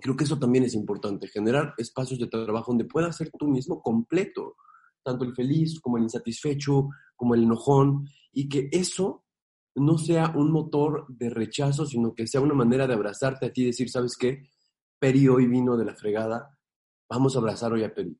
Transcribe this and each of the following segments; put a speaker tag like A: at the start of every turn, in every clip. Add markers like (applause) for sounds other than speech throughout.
A: Creo que eso también es importante, generar espacios de trabajo donde puedas ser tú mismo completo, tanto el feliz como el insatisfecho, como el enojón, y que eso no sea un motor de rechazo, sino que sea una manera de abrazarte a ti y decir, ¿sabes qué? Peri hoy vino de la fregada, vamos a abrazar hoy a Peri.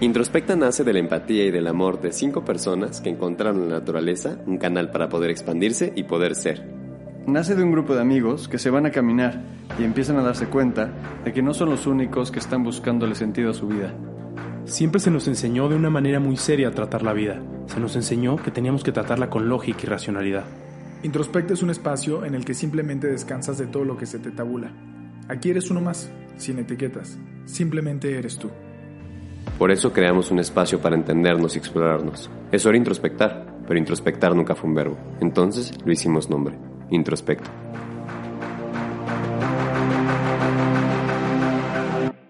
B: Introspecta nace de la empatía y del amor de cinco personas que encontraron en la naturaleza un canal para poder expandirse y poder ser.
C: Nace de un grupo de amigos que se van a caminar y empiezan a darse cuenta de que no son los únicos que están buscándole sentido a su vida.
D: Siempre se nos enseñó de una manera muy seria a tratar la vida. Se nos enseñó que teníamos que tratarla con lógica y racionalidad.
E: Introspecta es un espacio en el que simplemente descansas de todo lo que se te tabula. Aquí eres uno más, sin etiquetas. Simplemente eres tú.
B: Por eso creamos un espacio para entendernos y explorarnos. Es hora de introspectar, pero introspectar nunca fue un verbo. Entonces lo hicimos nombre, introspecto.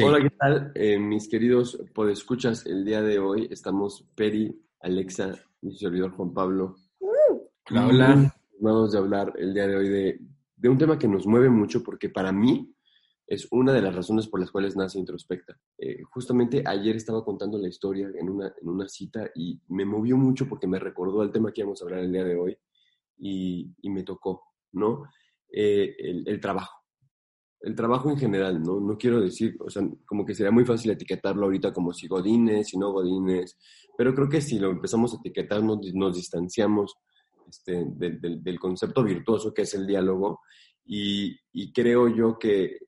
A: Hola, ¿qué tal? Eh, mis queridos podescuchas, el día de hoy estamos Peri, Alexa y su servidor Juan Pablo.
F: Hola, hola.
A: Vamos a hablar el día de hoy de, de un tema que nos mueve mucho porque para mí es una de las razones por las cuales nace Introspecta. Eh, justamente ayer estaba contando la historia en una, en una cita y me movió mucho porque me recordó al tema que íbamos a hablar el día de hoy y, y me tocó, ¿no? Eh, el, trabajo. El trabajo en general, ¿no? No quiero decir, o sea, como que sería muy fácil etiquetarlo ahorita como si godines, si no godines, pero creo que si lo empezamos a etiquetar nos, nos distanciamos este, del, concepto virtuoso que es el diálogo y, y creo yo que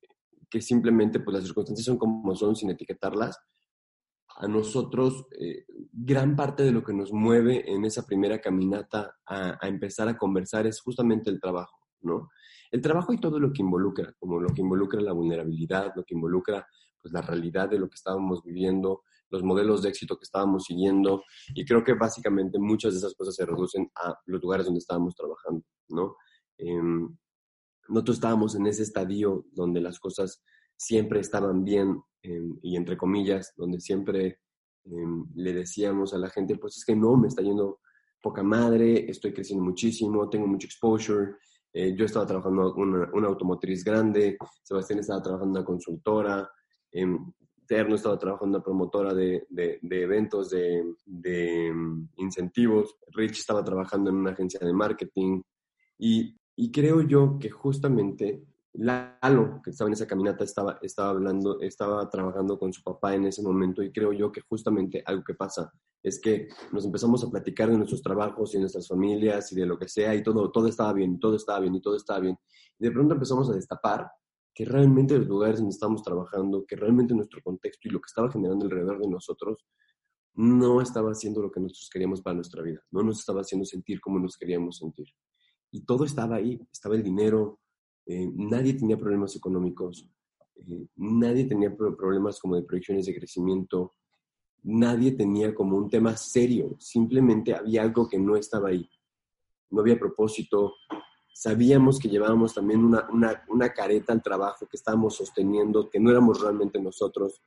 A: que simplemente pues las circunstancias son como son sin etiquetarlas. A nosotros, eh, gran parte de lo que nos mueve en esa primera caminata a, a, empezar a conversar es justamente el trabajo, ¿no? El trabajo y todo lo que involucra, como lo que involucra la vulnerabilidad, lo que involucra pues la realidad de lo que estábamos viviendo, los modelos de éxito que estábamos siguiendo, y creo que básicamente muchas de esas cosas se reducen a los lugares donde estábamos trabajando, ¿no? Eh, nosotros estábamos en ese estadio donde las cosas siempre estaban bien eh, y entre comillas, donde siempre eh, le decíamos a la gente, pues es que no, me está yendo poca madre, estoy creciendo muchísimo, tengo mucho exposure, eh, yo estaba trabajando una, una, automotriz grande, Sebastián estaba trabajando en una consultora, Terno estaba trabajando en una promotora de, de, de eventos, de, de incentivos, Rich estaba trabajando en una agencia de marketing y y creo yo que justamente Lalo, que estaba en esa caminata, estaba, estaba hablando, estaba trabajando con su papá en ese momento y creo yo que justamente algo que pasa es que nos empezamos a platicar de nuestros trabajos y nuestras familias y de lo que sea y todo, todo estaba bien, todo estaba bien y todo estaba bien. Y de pronto empezamos a destapar que realmente los lugares donde estamos trabajando, que realmente nuestro contexto y lo que estaba generando alrededor de nosotros no estaba haciendo lo que nosotros queríamos para nuestra vida, no nos estaba haciendo sentir como nos queríamos sentir y todo estaba ahí, estaba el dinero, eh, nadie tenía problemas económicos, eh, nadie tenía problemas como de proyecciones de crecimiento, nadie tenía como un tema serio, simplemente había algo que no estaba ahí, no había propósito, sabíamos que llevábamos también una, una, una careta al trabajo que estábamos sosteniendo, que no éramos realmente nosotros,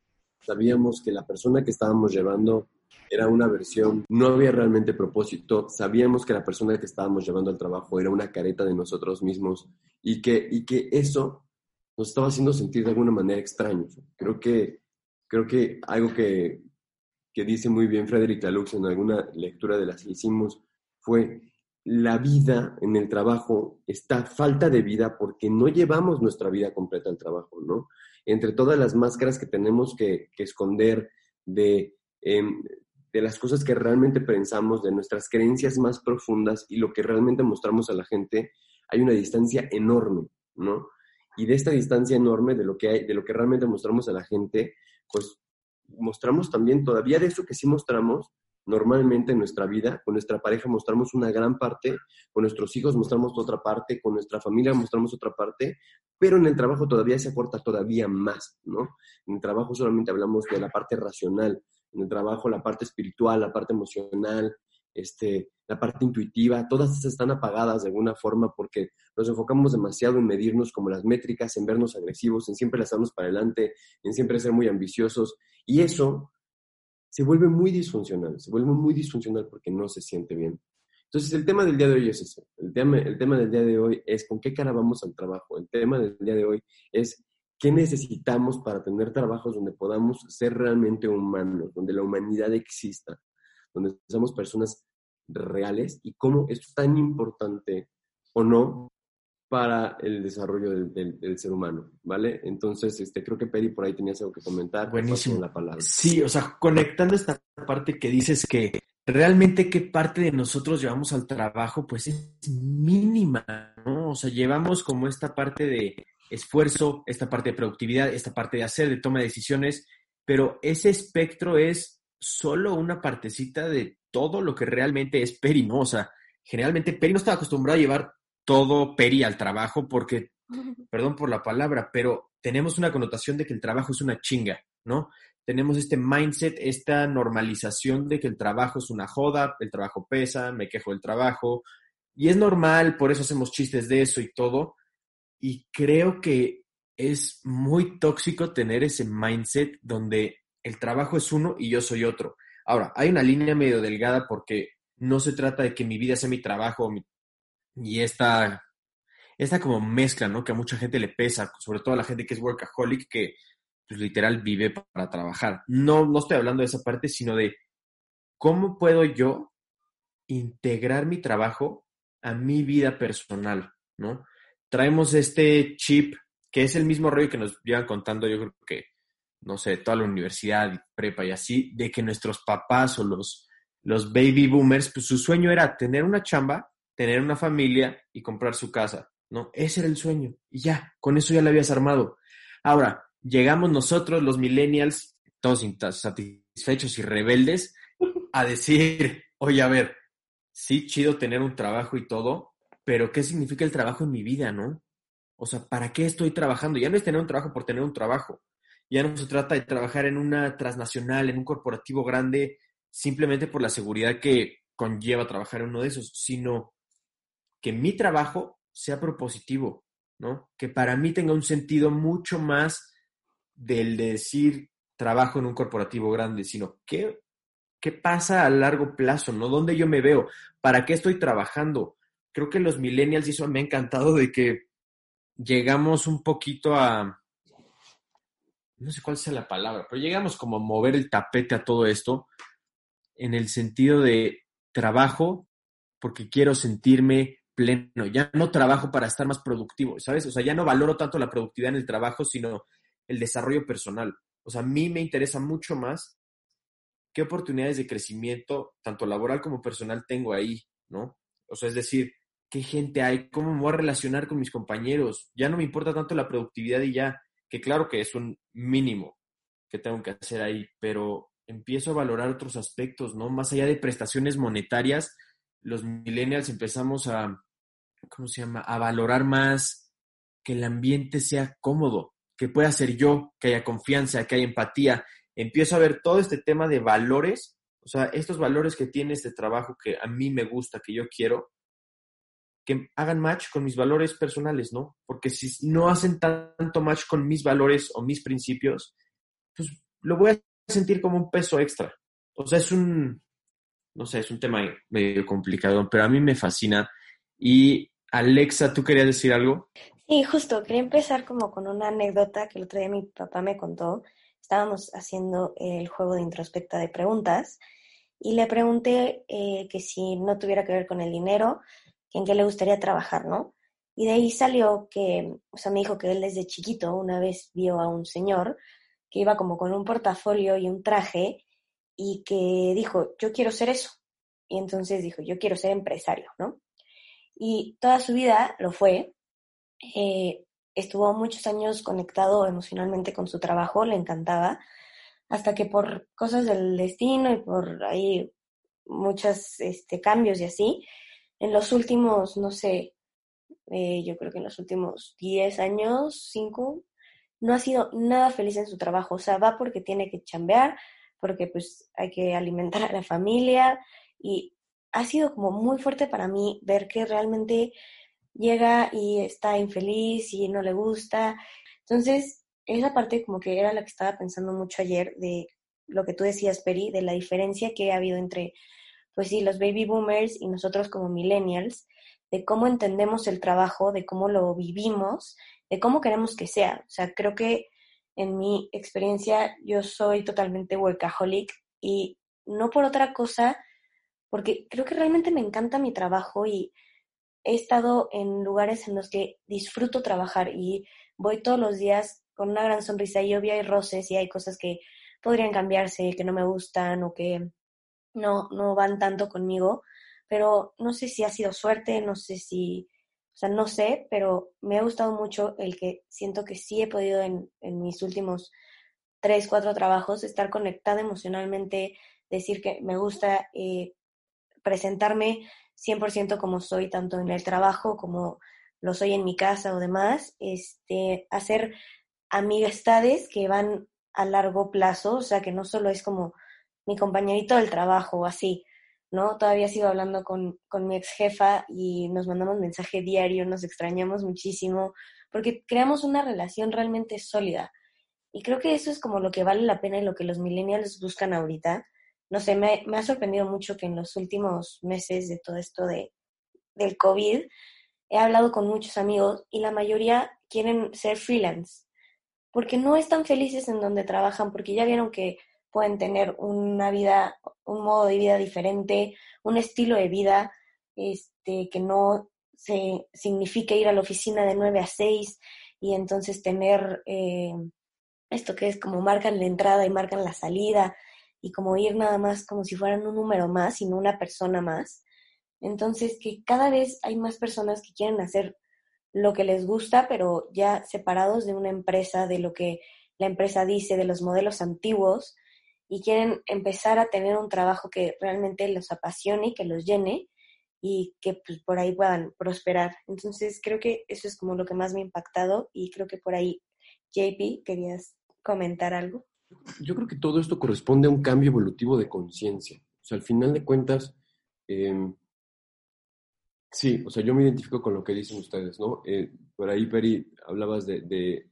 A: sabíamos que la persona que estábamos llevando era una versión, no había realmente propósito, sabíamos que la persona que estábamos llevando al trabajo era una careta de nosotros mismos y que, y que eso nos estaba haciendo sentir de alguna manera extraño. Creo que, creo que algo que, que dice muy bien Frederick Laloux en alguna lectura de las que hicimos fue la vida en el trabajo está falta de vida porque no llevamos nuestra vida completa al trabajo, ¿no? Entre todas las máscaras que tenemos que, que esconder de, eh, de las cosas que realmente pensamos, de nuestras creencias más profundas y lo que realmente mostramos a la gente, hay una distancia enorme, ¿no? Y de esta distancia enorme de lo que de lo que realmente mostramos a la gente, pues mostramos también todavía de eso que sí mostramos, normalmente en nuestra vida, con nuestra pareja mostramos una gran parte, con nuestros hijos mostramos otra parte, con nuestra familia mostramos otra parte, pero en el trabajo todavía se acorta todavía más, ¿no? En el trabajo solamente hablamos de la parte racional, en el trabajo la parte espiritual, la parte emocional, este, la parte intuitiva, todas están apagadas de alguna forma porque nos enfocamos demasiado en medirnos como las métricas, en vernos agresivos, en siempre lanzarnos para adelante, en siempre ser muy ambiciosos. Y eso se vuelve muy disfuncional, se vuelve muy disfuncional porque no se siente bien. Entonces, el tema del día de hoy es ese. El tema, el tema del día de hoy es con qué cara vamos al trabajo. El tema del día de hoy es qué necesitamos para tener trabajos donde podamos ser realmente humanos, donde la humanidad exista, donde seamos personas reales y cómo es tan importante o no para el desarrollo del, ser humano, ¿vale? Entonces, este, creo que Peri por ahí tenías algo que comentar.
F: Buenísimo.
A: La palabra.
F: Sí, o sea, conectando esta parte que dices que realmente qué parte de nosotros llevamos al trabajo, pues es mínima, ¿no? O sea, llevamos como esta parte de esfuerzo, esta parte de productividad, esta parte de hacer, de toma de decisiones, pero ese espectro es solo una partecita de todo lo que realmente es Peri, ¿no? O sea, generalmente Peri no está acostumbrado a llevar todo peri al trabajo porque, (laughs) perdón por la palabra, pero tenemos una connotación de que el trabajo es una chinga, ¿no? Tenemos este mindset, esta normalización de que el trabajo es una joda, el trabajo pesa, me quejo del trabajo, y es normal, por eso hacemos chistes de eso y todo, y creo que es muy tóxico tener ese mindset donde el trabajo es uno y yo soy otro. Ahora, hay una línea medio delgada porque no se trata de que mi vida sea mi trabajo y esta, esta como mezcla, ¿no? Que a mucha gente le pesa, sobre todo a la gente que es workaholic, que pues literal vive para trabajar. No, no estoy hablando de esa parte, sino de cómo puedo yo integrar mi trabajo a mi vida personal, ¿no? Traemos este chip, que es el mismo rollo que nos llevan contando, yo creo que, no sé, toda la universidad, prepa y así, de que nuestros papás o los, los baby boomers, pues su sueño era tener una chamba tener una familia y comprar su casa, ¿no? Ese era el sueño. Y ya, con eso ya lo habías armado. Ahora, llegamos nosotros, los millennials, todos insatisfechos y rebeldes, a decir, oye, a ver, sí, chido tener un trabajo y todo, pero ¿qué significa el trabajo en mi vida, no? O sea, ¿para qué estoy trabajando? Ya no es tener un trabajo por tener un trabajo. Ya no se trata de trabajar en una transnacional, en un corporativo grande, simplemente por la seguridad que conlleva trabajar en uno de esos, sino que mi trabajo sea propositivo, ¿no? Que para mí tenga un sentido mucho más del de decir trabajo en un corporativo grande, sino qué, qué pasa a largo plazo, ¿no? ¿Dónde yo me veo? ¿Para qué estoy trabajando? Creo que los millennials, y me ha encantado de que llegamos un poquito a, no sé cuál sea la palabra, pero llegamos como a mover el tapete a todo esto en el sentido de trabajo porque quiero sentirme pleno, ya no trabajo para estar más productivo, ¿sabes? O sea, ya no valoro tanto la productividad en el trabajo, sino el desarrollo personal. O sea, a mí me interesa mucho más qué oportunidades de crecimiento, tanto laboral como personal, tengo ahí, ¿no? O sea, es decir, qué gente hay, cómo me voy a relacionar con mis compañeros. Ya no me importa tanto la productividad y ya, que claro que es un mínimo que tengo que hacer ahí, pero empiezo a valorar otros aspectos, ¿no? Más allá de prestaciones monetarias, los millennials empezamos a, ¿cómo se llama? A valorar más que el ambiente sea cómodo, que pueda ser yo, que haya confianza, que haya empatía. Empiezo a ver todo este tema de valores, o sea, estos valores que tiene este trabajo que a mí me gusta, que yo quiero, que hagan match con mis valores personales, ¿no? Porque si no hacen tanto match con mis valores o mis principios, pues lo voy a sentir como un peso extra. O sea, es un, no sé, es un tema medio complicado, pero a mí me fascina. Y Alexa, ¿tú querías decir algo?
G: Sí, justo, quería empezar como con una anécdota que el otro día mi papá me contó. Estábamos haciendo el juego de introspecta de preguntas y le pregunté eh, que si no tuviera que ver con el dinero, en qué le gustaría trabajar, ¿no? Y de ahí salió que, o sea, me dijo que él desde chiquito una vez vio a un señor que iba como con un portafolio y un traje y que dijo, yo quiero ser eso. Y entonces dijo, yo quiero ser empresario, ¿no? Y toda su vida lo fue. Eh, estuvo muchos años conectado emocionalmente con su trabajo, le encantaba, hasta que por cosas del destino y por ahí muchos este, cambios y así. En los últimos, no sé, eh, yo creo que en los últimos 10 años, 5, no ha sido nada feliz en su trabajo. O sea, va porque tiene que chambear, porque pues hay que alimentar a la familia y ha sido como muy fuerte para mí ver que realmente llega y está infeliz y no le gusta. Entonces, esa parte como que era la que estaba pensando mucho ayer de lo que tú decías, Peri, de la diferencia que ha habido entre, pues sí, los baby boomers y nosotros como millennials, de cómo entendemos el trabajo, de cómo lo vivimos, de cómo queremos que sea. O sea, creo que en mi experiencia yo soy totalmente workaholic y no por otra cosa, porque creo que realmente me encanta mi trabajo y he estado en lugares en los que disfruto trabajar y voy todos los días con una gran sonrisa y obvio hay roces y hay cosas que podrían cambiarse, que no me gustan o que no, no van tanto conmigo, pero no sé si ha sido suerte, no sé si, o sea, no sé, pero me ha gustado mucho el que siento que sí he podido en, en mis últimos tres, cuatro trabajos estar conectada emocionalmente, decir que me gusta eh, presentarme 100% como soy, tanto en el trabajo como lo soy en mi casa o demás, este, hacer amistades que van a largo plazo, o sea, que no solo es como mi compañerito del trabajo o así, ¿no? Todavía sigo hablando con, con mi ex jefa y nos mandamos mensaje diario, nos extrañamos muchísimo, porque creamos una relación realmente sólida. Y creo que eso es como lo que vale la pena y lo que los millennials buscan ahorita. No sé, me, me ha sorprendido mucho que en los últimos meses de todo esto de, del COVID, he hablado con muchos amigos y la mayoría quieren ser freelance, porque no están felices en donde trabajan, porque ya vieron que pueden tener una vida, un modo de vida diferente, un estilo de vida este, que no se significa ir a la oficina de 9 a 6 y entonces tener eh, esto que es como marcan la entrada y marcan la salida y como ir nada más como si fueran un número más y no una persona más. Entonces que cada vez hay más personas que quieren hacer lo que les gusta, pero ya separados de una empresa, de lo que la empresa dice, de los modelos antiguos, y quieren empezar a tener un trabajo que realmente los apasione y que los llene y que pues, por ahí puedan prosperar. Entonces creo que eso es como lo que más me ha impactado y creo que por ahí, JP, querías comentar algo.
A: Yo creo que todo esto corresponde a un cambio evolutivo de conciencia. O sea, al final de cuentas, em, sí, o sea, yo me identifico con lo que dicen ustedes, ¿no? Eh, por ahí, Peri, hablabas de,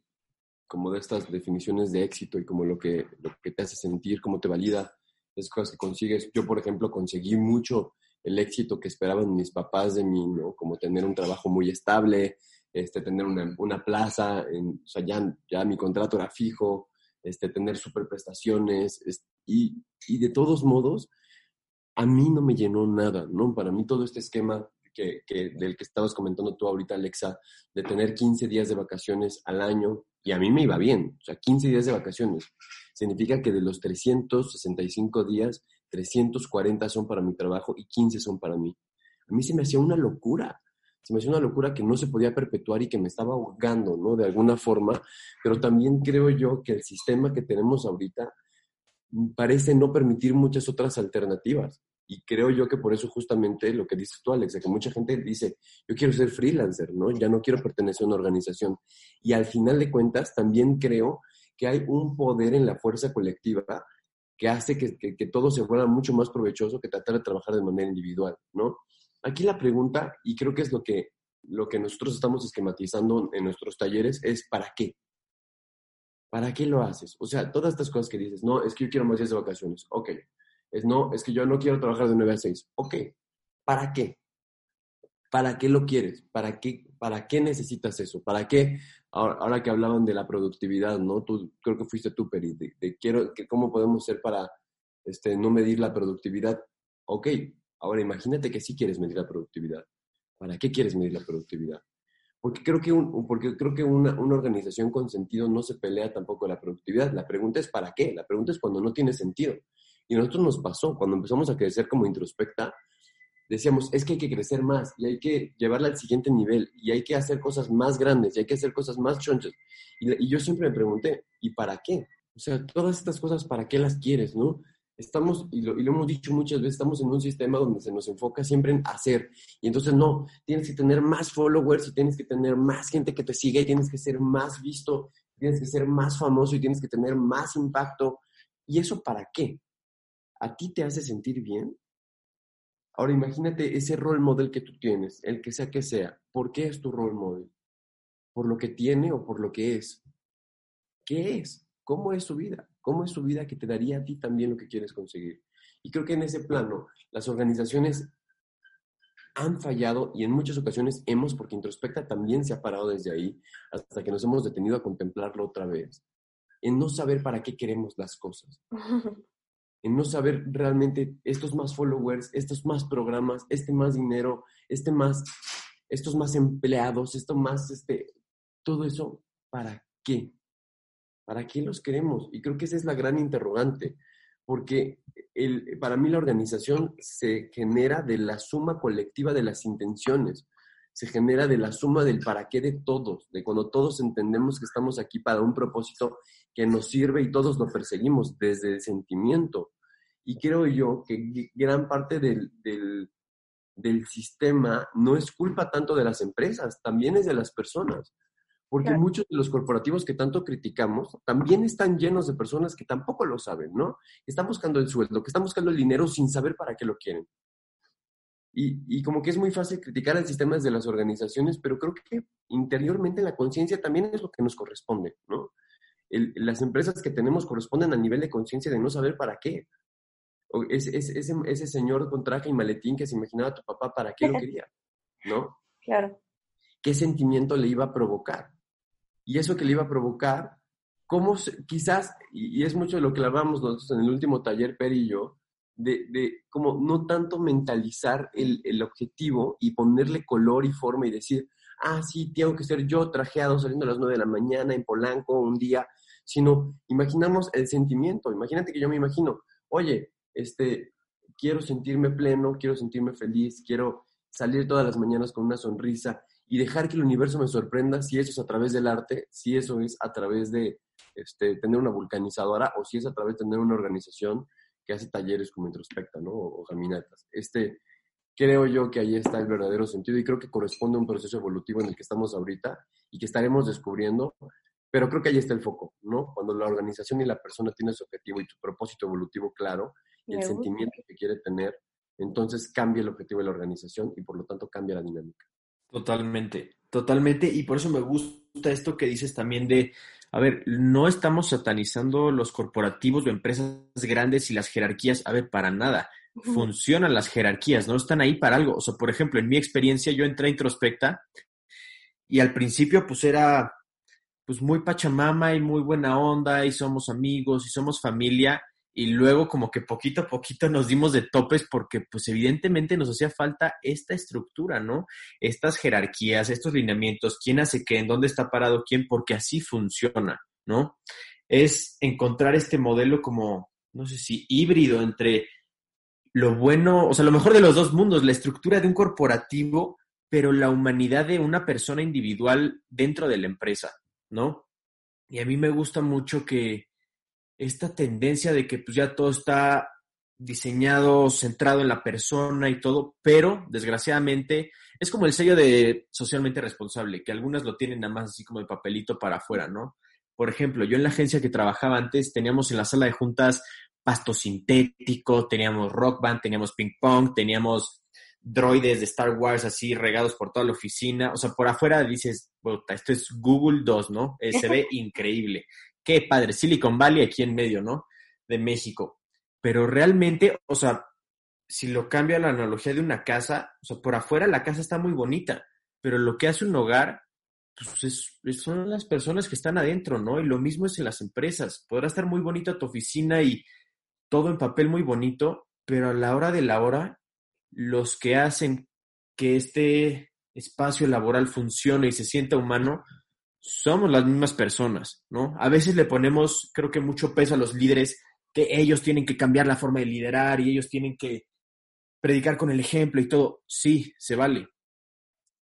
A: como de estas definiciones de éxito y como lo que, lo que te hace sentir, cómo te valida, esas cosas que consigues. Yo, por ejemplo, conseguí mucho el éxito que esperaban mis papás de mí, ¿no? Como tener un trabajo muy estable, este, tener una, una plaza, en, o sea, ya, ya mi contrato era fijo, este, tener super prestaciones, y, y de todos modos, a mí no me llenó nada, ¿no? Para mí todo este esquema que, que, del que estabas comentando tú ahorita, Alexa, de tener 15 días de vacaciones al año, y a mí me iba bien, o sea, 15 días de vacaciones. Significa que de los 365 días, 340 son para mi trabajo y 15 son para mí. A mí se me hacía una locura, se me hacía una locura que no se podía perpetuar y que me estaba ahogando, ¿no? De alguna forma, pero también creo yo que el sistema que tenemos ahorita parece no permitir muchas otras alternativas. Y creo yo que por eso justamente lo que dices tú, Alex, que mucha gente dice, yo quiero ser freelancer, ¿no? Ya no quiero pertenecer a una organización. Y al final de cuentas, también creo que hay un poder en la fuerza colectiva que hace que, que, todo se vuelva mucho más provechoso que tratar de trabajar de manera individual, ¿no? Aquí la pregunta, y creo que es lo que, lo que nosotros estamos esquematizando en nuestros talleres, es ¿para qué? ¿Para qué lo haces? O sea, todas estas cosas que dices, no, es que yo quiero más días de vacaciones, ok, es no, es que yo no quiero trabajar de 9 a 6. Ok, ¿para qué? ¿Para qué lo quieres? ¿Para qué, para qué necesitas eso? ¿Para qué? Ahora, que hablaban de la productividad, ¿no? Tú, creo que fuiste tú, Peri, de, quiero, cómo podemos ser para este, no medir la productividad. Ok, ahora imagínate que sí quieres medir la productividad. ¿Para qué quieres medir la productividad? Porque creo que, un, porque creo que una, una, organización con sentido no se pelea tampoco la productividad. La pregunta es ¿para qué? La pregunta es cuando no tiene sentido. Y a nosotros nos pasó, cuando empezamos a crecer como introspecta, decíamos, es que hay que crecer más y hay que llevarla al siguiente nivel y hay que hacer cosas más grandes y hay que hacer cosas más chonchas. Y, y yo siempre me pregunté, ¿y para qué? O sea, todas estas cosas, ¿para qué las quieres, no? estamos, y lo, y lo, hemos dicho muchas veces, estamos en un sistema donde se nos enfoca siempre en hacer. Y entonces no, tienes que tener más followers y tienes que tener más gente que te siga y tienes que ser más visto, tienes que ser más famoso y tienes que tener más impacto. ¿Y eso para qué? ¿A ti te hace sentir bien? Ahora imagínate ese role model que tú tienes, el que sea que sea. ¿Por qué es tu role model? ¿Por lo que tiene o por lo que es? ¿Qué es? ¿Cómo es su vida? ¿Cómo es su vida que te daría a ti también lo que quieres conseguir? Y creo que en ese plano las organizaciones han fallado y en muchas ocasiones hemos, porque Introspecta también se ha parado desde ahí, hasta que nos hemos detenido a contemplarlo otra vez, en no saber para qué queremos las cosas, (laughs) en no saber realmente estos más followers, estos más programas, este más dinero, este más, estos más empleados, esto más, este, todo eso, ¿para qué? ¿Para qué los queremos? Y creo que esa es la gran interrogante, porque el, para mí la organización se genera de la suma colectiva de las intenciones, se genera de la suma del para qué de todos, de cuando todos entendemos que estamos aquí para un propósito que nos sirve y todos lo perseguimos desde el sentimiento. Y creo yo que gran parte del, del, del sistema no es culpa tanto de las empresas, también es de las personas porque muchos de los corporativos que tanto criticamos también están llenos de personas que tampoco lo saben, ¿no? Están buscando el sueldo, que están buscando el dinero sin saber para qué lo quieren. Y, y como que es muy fácil criticar el sistema desde las organizaciones, pero creo que interiormente la conciencia también es lo que nos corresponde, ¿no? El, las empresas que tenemos corresponden a nivel de conciencia de no saber para qué. O ese, ese, ese señor con traje y maletín que se imaginaba a tu papá para qué lo (laughs) quería, ¿no?
G: Claro.
A: ¿Qué sentimiento le iba a provocar? y eso que le iba a provocar, cómo quizás, y, es mucho de lo que hablábamos nosotros en el último taller, Per y yo, de, como no tanto mentalizar el, el, objetivo y ponerle color y forma y decir, ah, sí, tengo que ser yo trajeado saliendo a las 9 de la mañana en Polanco un día, sino imaginamos el sentimiento. Imagínate que yo me imagino, oye, este, quiero sentirme pleno, quiero sentirme feliz, quiero salir todas las mañanas con una sonrisa y dejar que el universo me sorprenda si eso es a través del arte, si eso es a través de este, tener una vulcanizadora o si es a través de tener una organización que hace talleres como Introspecta, ¿no? O, caminatas. Este, creo yo que ahí está el verdadero sentido y creo que corresponde a un proceso evolutivo en el que estamos ahorita y que estaremos descubriendo, pero creo que ahí está el foco, ¿no? Cuando la organización y la persona tiene su objetivo y su propósito evolutivo claro y el sentimiento que quiere tener, entonces cambia el objetivo de la organización y por lo tanto cambia la dinámica.
F: Totalmente, totalmente. Y por eso me gusta esto que dices también de, a ver, no estamos satanizando los corporativos o empresas grandes y las jerarquías, a ver, para nada. Funcionan las jerarquías, no están ahí para algo. O sea, por ejemplo, en mi experiencia yo entré a Introspecta y al principio pues era pues muy pachamama y muy buena onda y somos amigos y somos familia y luego como que poquito a poquito nos dimos de topes porque pues evidentemente nos hacía falta esta estructura, ¿no? Estas jerarquías, estos lineamientos, quién hace qué, en dónde está parado quién, porque así funciona, ¿no? Es encontrar este modelo como, no sé si híbrido entre lo bueno, o sea, lo mejor de los dos mundos, la estructura de un corporativo, pero la humanidad de una persona individual dentro de la empresa, ¿no? Y a mí me gusta mucho que, esta tendencia de que pues ya todo está diseñado, centrado en la persona y todo, pero desgraciadamente es como el sello de socialmente responsable, que algunas lo tienen nada más así como el papelito para afuera, ¿no? Por ejemplo, yo en la agencia que trabajaba antes teníamos en la sala de juntas pasto sintético, teníamos rock band, teníamos ping pong, teníamos droides de Star Wars así regados por toda la oficina. O sea, por afuera dices, esto es Google 2, ¿no? Eh, se ve (laughs) increíble qué padre, Silicon Valley aquí en medio, ¿no? De México. Pero realmente, o sea, si lo cambio a la analogía de una casa, o sea, por afuera la casa está muy bonita, pero lo que hace un hogar, pues son las personas que están adentro, ¿no? Y lo mismo es en las empresas. Podrá estar muy bonita tu oficina y todo en papel muy bonito, pero a la hora de la hora, los que hacen que este espacio laboral funcione y se sienta humano somos las mismas personas, ¿no? A veces le ponemos, creo que mucho peso a los líderes, que ellos tienen que cambiar la forma de liderar y ellos tienen que predicar con el ejemplo y todo. Sí, se vale.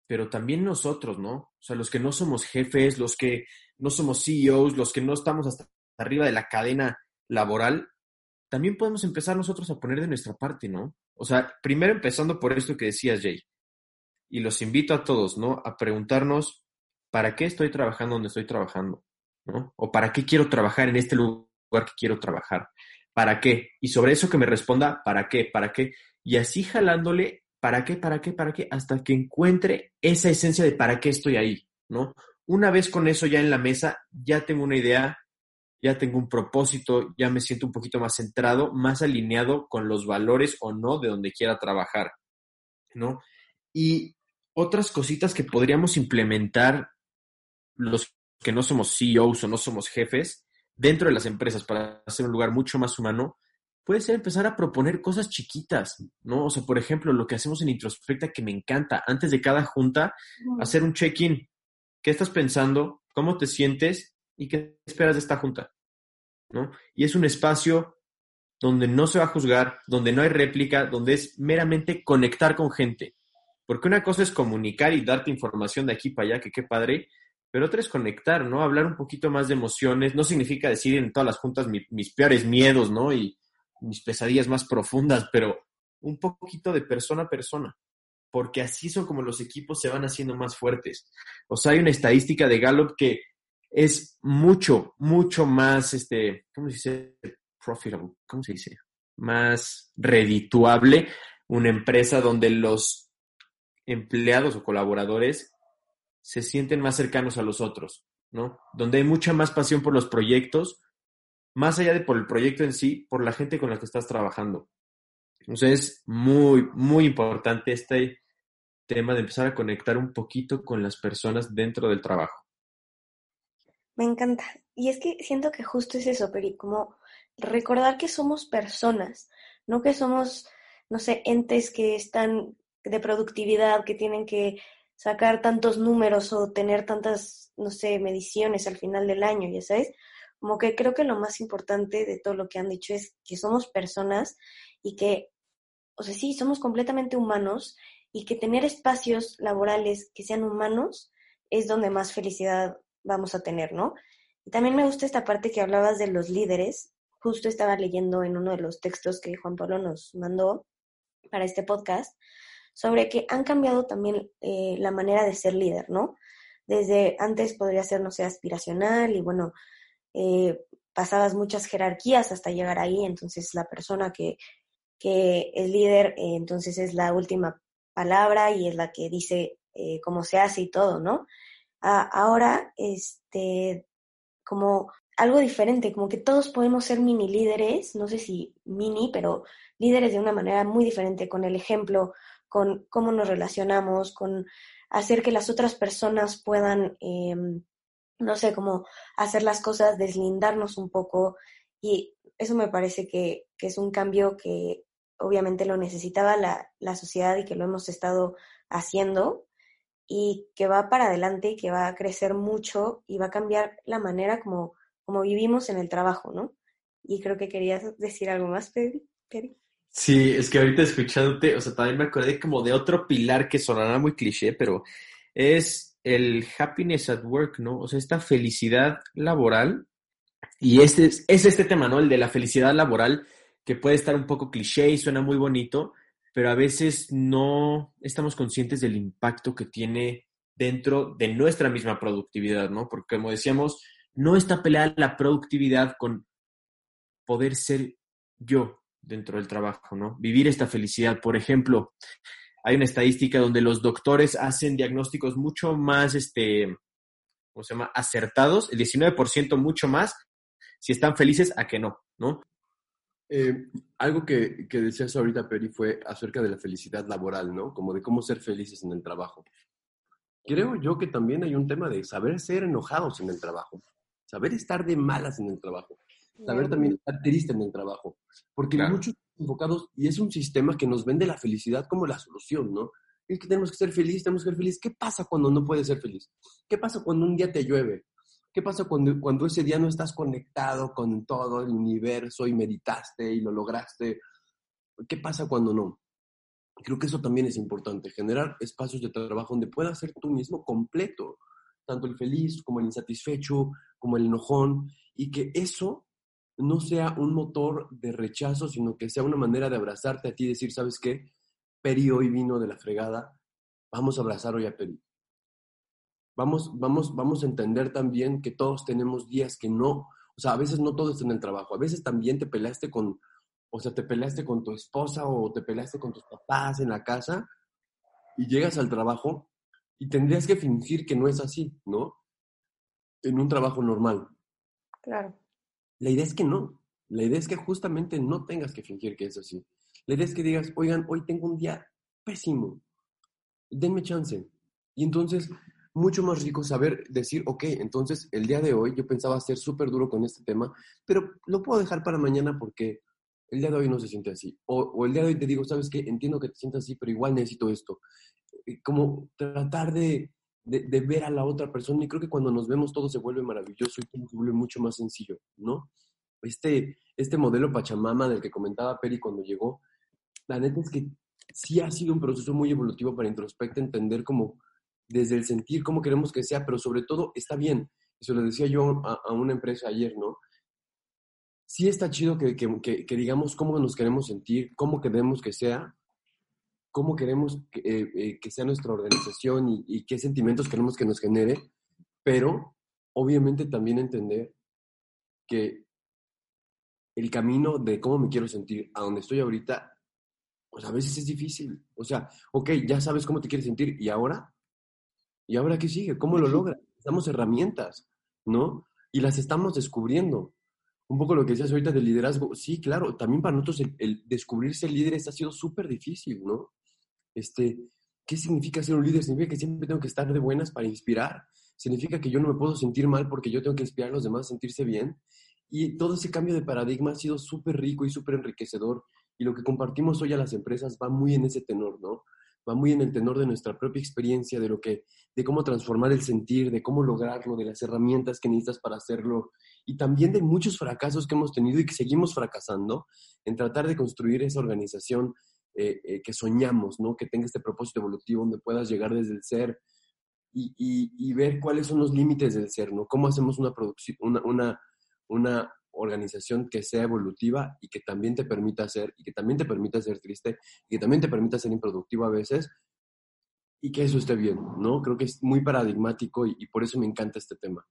F: Pero también nosotros, ¿no? O sea, los que no somos jefes, los que no somos CEOs, los que no estamos hasta arriba de la cadena laboral, también podemos empezar nosotros a poner de nuestra parte, ¿no? O sea, primero empezando por esto que decías, Jay, y los invito a todos, ¿no? A preguntarnos, ¿para qué estoy trabajando donde estoy trabajando? ¿No? O ¿para qué quiero trabajar en este lugar que quiero trabajar? ¿Para qué? Y sobre eso que me responda, ¿para qué? ¿Para qué? Y así jalándole, ¿para qué? ¿Para qué? ¿Para qué? Hasta que encuentre esa esencia de para qué estoy ahí, ¿no? Una vez con eso ya en la mesa, ya tengo una idea, ya tengo un propósito, ya me siento un poquito más centrado, más alineado con los valores o no de donde quiera trabajar, ¿no? Y otras cositas que podríamos implementar los que no somos CEOs o no somos jefes dentro de las empresas para hacer un lugar mucho más humano, puede ser empezar a proponer cosas chiquitas, ¿no? O sea, por ejemplo, lo que hacemos en Introspecta que me encanta, antes de cada junta, hacer un check-in. ¿Qué estás pensando? ¿Cómo te sientes? ¿Y qué esperas de esta junta? ¿No? Y es un espacio donde no se va a juzgar, donde no hay réplica, donde es meramente conectar con gente. Porque una cosa es comunicar y darte información de aquí para allá, que qué padre, pero otra es conectar, ¿no? Hablar un poquito más de emociones. No significa decir en todas las juntas mis peores miedos, ¿no? Y mis pesadillas más profundas, pero un poquito de persona a persona. Porque así son como los equipos se van haciendo más fuertes. O sea, hay una estadística de Gallup que es mucho, mucho más, este, ¿cómo se dice? Profitable, ¿cómo se dice? Más redituable una empresa donde los empleados o colaboradores se sienten más cercanos a los otros, ¿no? Donde hay mucha más pasión por los proyectos, más allá de por el proyecto en sí, por la gente con la que estás trabajando. Entonces es muy, muy importante este tema de empezar a conectar un poquito con las personas dentro del trabajo.
G: Me encanta. Y es que siento que justo es eso, Peri, como recordar que somos personas, no que somos, no sé, entes que están de productividad, que tienen que sacar tantos números o tener tantas, no sé, mediciones al final del año, ya sabes. Como que creo que lo más importante de todo lo que han dicho es que somos personas y que, o sea, sí, somos completamente humanos y que tener espacios laborales que sean humanos es donde más felicidad vamos a tener, ¿no? Y también me gusta esta parte que hablabas de los líderes. Justo estaba leyendo en uno de los textos que Juan Pablo nos mandó para este podcast, sobre que han cambiado también eh, la manera de ser líder, ¿no? Desde antes podría ser, no sé, aspiracional y bueno, eh, pasabas muchas jerarquías hasta llegar ahí, entonces la persona que, que es líder, eh, entonces es la última palabra y es la que dice cómo se hace y todo, ¿no? ahora, este, como algo diferente, como que todos podemos ser mini líderes, no sé si mini, pero líderes de una manera muy diferente, con el ejemplo, con cómo nos relacionamos, con hacer que las otras personas puedan, em, no sé, como hacer las cosas, deslindarnos un poco. Y eso me parece que, es un cambio que obviamente lo necesitaba la, la, sociedad y que lo hemos estado haciendo y que va para adelante y que va a crecer mucho y va a cambiar la manera como, como vivimos en el trabajo, ¿no? Y creo que querías decir algo más, Peri.
F: Sí, es que ahorita escuchándote, o sea, también me acordé como de otro pilar que sonará muy cliché, pero es el happiness at work, ¿no? O sea, esta felicidad laboral. Y este es, es este tema, ¿no? El de la felicidad laboral, que puede estar un poco cliché y suena muy bonito, pero a veces no estamos conscientes del impacto que tiene dentro de nuestra misma productividad, ¿no? Porque como decíamos, no está peleada la productividad con poder ser yo, dentro del trabajo, ¿no? Vivir esta felicidad. Por ejemplo, hay una estadística donde los doctores hacen diagnósticos mucho más, este, ¿cómo se llama? Acertados, el 19% mucho más, si están felices a que no, ¿no?
A: Eh, algo que, que, decías ahorita, Peri, fue acerca de la felicidad laboral, ¿no? Como de cómo ser felices en el trabajo. Creo yo que también hay un tema de saber ser enojados en el trabajo, saber estar de malas en el trabajo saber también estar triste en el trabajo, porque muchos enfocados, y es un sistema que nos vende la felicidad como la solución, ¿no? Es que tenemos que ser felices, tenemos que ser felices. ¿Qué pasa cuando no puedes ser feliz? ¿Qué pasa cuando un día te llueve? ¿Qué pasa cuando, cuando ese día no estás conectado con todo el universo y meditaste y lo lograste? ¿Qué pasa cuando no? Creo que eso también es importante, generar espacios de trabajo donde puedas ser tú mismo completo, tanto el feliz como el insatisfecho, como el enojón, y que eso no sea un motor de rechazo, sino que sea una manera de abrazarte a ti y decir, ¿sabes qué? Peri hoy vino de la fregada, vamos a abrazar hoy a Peri. Vamos, vamos, vamos a entender también que todos tenemos días que no, o sea, a veces no todo está en el trabajo, a veces también te peleaste con, o sea, te peleaste con tu esposa o te peleaste con tus papás en la casa y llegas al trabajo y tendrías que fingir que no es así, ¿no? En un trabajo normal.
G: Claro.
A: La idea es que no. La idea es que justamente no tengas que fingir que es así. La idea es que digas, oigan, hoy tengo un día pésimo. Denme chance. Y entonces, mucho más rico saber decir, ok, entonces el día de hoy yo pensaba ser súper duro con este tema, pero lo puedo dejar para mañana porque el día de hoy no se siente así. O, el día de hoy te digo, ¿sabes qué? Entiendo que te sientas así, pero igual necesito esto. Eh, como tratar de, de, ver a la otra persona y creo que cuando nos vemos todo se vuelve maravilloso y todo se vuelve mucho más sencillo, ¿no? Este, este modelo Pachamama del que comentaba Peri cuando llegó, la neta es que sí ha sido un proceso muy evolutivo para Introspecta entender como desde el sentir cómo queremos que sea, pero sobre todo está bien. Eso lo decía yo a, una empresa ayer, ¿no? Sí está chido que, que, que digamos cómo nos queremos sentir, cómo queremos que sea, cómo queremos que, eh, eh, sea nuestra organización y, qué sentimientos queremos que nos genere, pero obviamente también entender que el camino de cómo me quiero sentir a donde estoy ahorita, pues a veces es difícil. O sea, ok, ya sabes cómo te quieres sentir y ahora, ¿y ahora qué sigue? ¿Cómo lo logras? Damos herramientas, ¿no? Y las estamos descubriendo. Un poco lo que decías ahorita del liderazgo, sí, claro, también para nosotros el, el descubrirse líderes ha sido súper difícil, ¿no? Este, ¿Qué significa ser un líder? Significa que siempre tengo que estar de buenas para inspirar. Significa que yo no me puedo sentir mal porque yo tengo que inspirar a los demás a sentirse bien. Y todo ese cambio de paradigma ha sido súper rico y súper enriquecedor. Y lo que compartimos hoy a las empresas va muy en ese tenor, ¿no? Va muy en el tenor de nuestra propia experiencia, de lo que, de cómo transformar el sentir, de cómo lograrlo, de las herramientas que necesitas para hacerlo y también de muchos fracasos que hemos tenido y que seguimos fracasando en tratar de construir esa organización eh, eh, que soñamos, ¿no? Que tenga este propósito evolutivo donde puedas llegar desde el ser y, y, ver cuáles son los límites del ser, ¿no? Cómo hacemos una, producción, una, una, una organización que sea evolutiva y que también te permita ser, y que también te permita ser triste, y que también te permita ser improductivo a veces, y que eso esté bien, ¿no? Creo que es muy paradigmático y, y por eso me encanta este tema.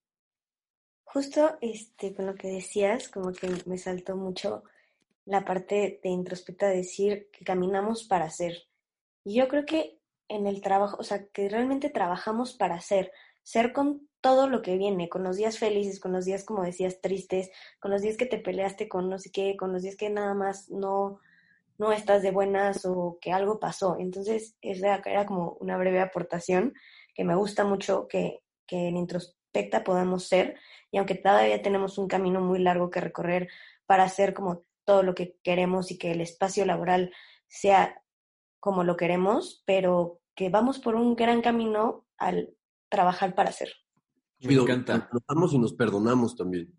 G: Justo este, con lo que decías, como que me saltó mucho la parte de introspecta, decir que caminamos para ser. Y yo creo que en el trabajo, o sea, que realmente trabajamos para ser, ser con todo lo que viene, con los días felices, con los días, como decías, tristes, con los días que te peleaste con no sé qué, con los días que nada más no, no estás de buenas o que algo pasó. Entonces, esa era como una breve aportación que me gusta mucho que, que en introspecta podamos ser, y aunque todavía tenemos un camino muy largo que recorrer para ser como todo lo que queremos y que el espacio laboral sea como lo queremos, pero que vamos por un gran camino al trabajar para hacer.
A: Me encanta. Nos y nos perdonamos también.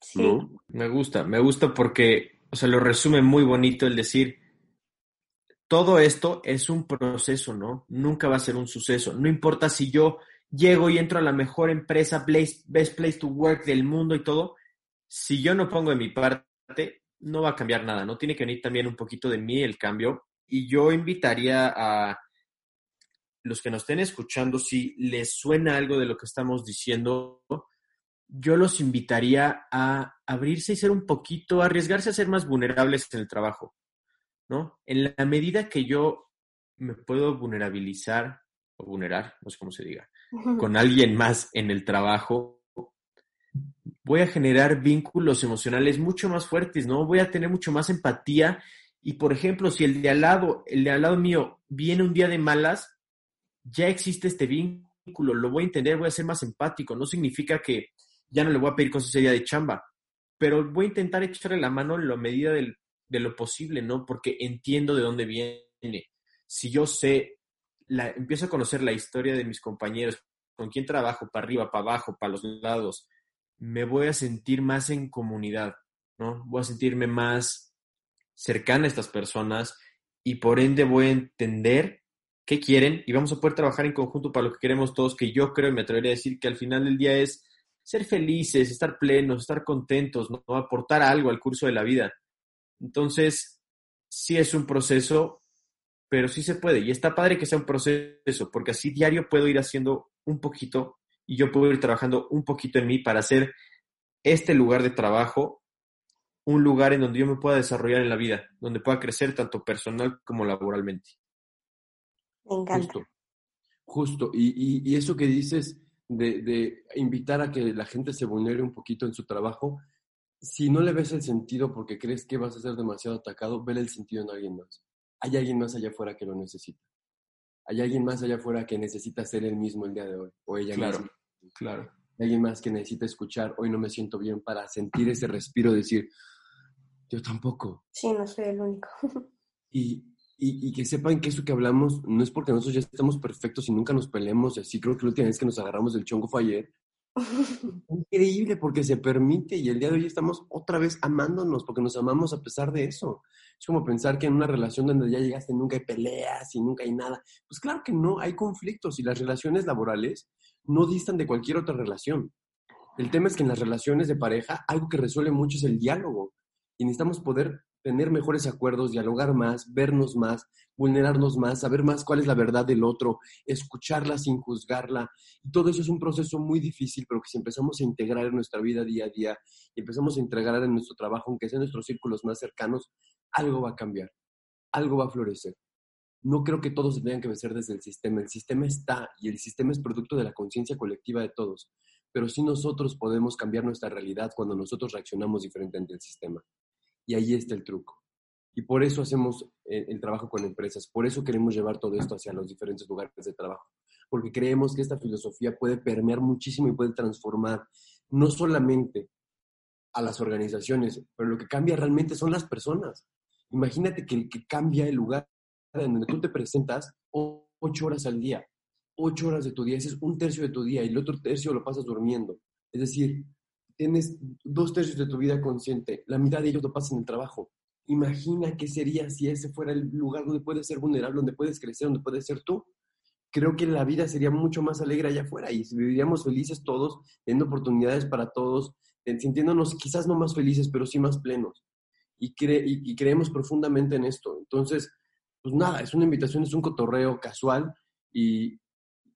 F: Sí. Me gusta, me gusta porque, o sea, lo resume muy bonito el decir, todo esto es un proceso, ¿no? Nunca va a ser un suceso. No importa si yo llego y entro a la mejor empresa, best place to work del mundo y todo, si yo no pongo de mi parte, no va a cambiar nada, ¿no? Tiene que venir también un poquito de mí el cambio. Y yo invitaría a los que nos estén escuchando, si les suena algo de lo que estamos diciendo, yo los invitaría a abrirse y ser un poquito, arriesgarse a ser más vulnerables en el trabajo, ¿no? En la medida que yo me puedo vulnerabilizar o vulnerar, no sé cómo se diga, con alguien más en el trabajo, voy a generar vínculos emocionales mucho más fuertes, ¿no? Voy a tener mucho más empatía. Y por ejemplo, si el de al lado, el de al lado mío viene un día de malas, ya existe este vínculo, lo voy a entender, voy a ser más empático. No significa que ya no le voy a pedir cosas ese día de chamba, pero voy a intentar echarle la mano en la medida de lo posible, ¿no? Porque entiendo de dónde viene. Si yo sé, la, empiezo a conocer la historia de mis compañeros, con quién trabajo, para arriba, para abajo, para los lados, me voy a sentir más en comunidad, ¿no? Voy a sentirme más cercana a estas personas y por ende voy a entender qué quieren y vamos a poder trabajar en conjunto para lo que queremos todos, que yo creo y me atrevería a decir que al final del día es ser felices, estar plenos, estar contentos, ¿no? aportar algo al curso de la vida. Entonces, sí es un proceso, pero sí se puede. Y está padre que sea un proceso, porque así diario puedo ir haciendo un poquito y yo puedo ir trabajando un poquito en mí para hacer este lugar de trabajo un lugar en donde yo me pueda desarrollar en la vida, donde pueda crecer tanto personal como laboralmente.
G: Me encanta.
A: Justo, justo. Y, y, eso que dices de, de, invitar a que la gente se vulnere un poquito en su trabajo, si no le ves el sentido porque crees que vas a ser demasiado atacado, vele el sentido en alguien más. Hay alguien más allá afuera que lo necesita. Hay alguien más allá afuera que necesita ser el mismo el día de hoy, o ella
F: claro,
A: misma.
F: Claro.
A: Hay alguien más que necesita escuchar, hoy no me siento bien, para sentir ese respiro, decir, yo tampoco.
G: Sí, no soy el único. (laughs)
A: Y, y, y, que sepan que eso que hablamos no es porque nosotros ya estamos perfectos y nunca nos peleemos y así. Creo que la última vez que nos agarramos del chongo fue ayer. (laughs) Increíble porque se permite y el día de hoy estamos otra vez amándonos porque nos amamos a pesar de eso. Es como pensar que en una relación donde ya llegaste nunca hay peleas y nunca hay nada. Pues claro que no, hay conflictos y las relaciones laborales no distan de cualquier otra relación. El tema es que en las relaciones de pareja algo que resuelve mucho es el diálogo y necesitamos poder tener mejores acuerdos, dialogar más, vernos más, vulnerarnos más, saber más cuál es la verdad del otro, escucharla sin juzgarla. Y todo eso es un proceso muy difícil, pero que si empezamos a integrar en nuestra vida día a día y empezamos a integrar en nuestro trabajo, aunque sea en nuestros círculos más cercanos, algo va a cambiar, algo va a florecer. No creo que todos se tengan que vencer desde el sistema. El sistema está y el sistema es producto de la conciencia colectiva de todos. Pero sí nosotros podemos cambiar nuestra realidad cuando nosotros reaccionamos diferente ante el sistema. Y ahí está el truco. Y por eso hacemos el, el, trabajo con empresas, por eso queremos llevar todo esto hacia los diferentes lugares de trabajo, porque creemos que esta filosofía puede permear muchísimo y puede transformar no solamente a las organizaciones, pero lo que cambia realmente son las personas. Imagínate que el que cambia el lugar en donde tú te presentas ocho horas al día, ocho horas de tu día, ese es un tercio de tu día y el otro tercio lo pasas durmiendo. Es decir, tienes dos tercios de tu vida consciente, la mitad de ellos lo pasas en el trabajo. Imagina qué sería si ese fuera el lugar donde puedes ser vulnerable, donde puedes crecer, donde puedes ser tú. Creo que la vida sería mucho más alegre allá afuera y viviríamos felices todos, teniendo oportunidades para todos, sintiéndonos quizás no más felices, pero sí más plenos. Y, cre y, y creemos profundamente en esto. Entonces, pues nada, es una invitación, es un cotorreo casual y,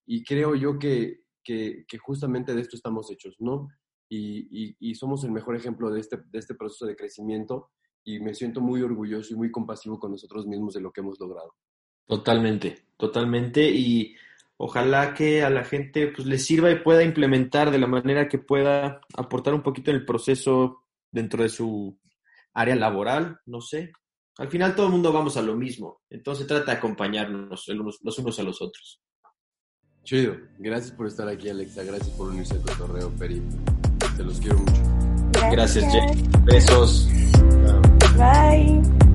A: y creo yo que, que, justamente de esto estamos hechos, ¿no? Y, y, y, somos el mejor ejemplo de este, de este proceso de crecimiento y me siento muy orgulloso y muy compasivo con nosotros mismos de lo que hemos logrado.
F: Totalmente, totalmente y ojalá que a la gente pues le sirva y pueda implementar de la manera que pueda aportar un poquito en el proceso dentro de su área laboral, no sé. Al final todo el mundo vamos a lo mismo, entonces trata de acompañarnos los unos a los otros.
A: Chido, gracias por estar aquí Alexa, gracias por unirse al cotorreo, Peri. Te los quiero mucho.
F: Gracias, Jake. Besos. Bye.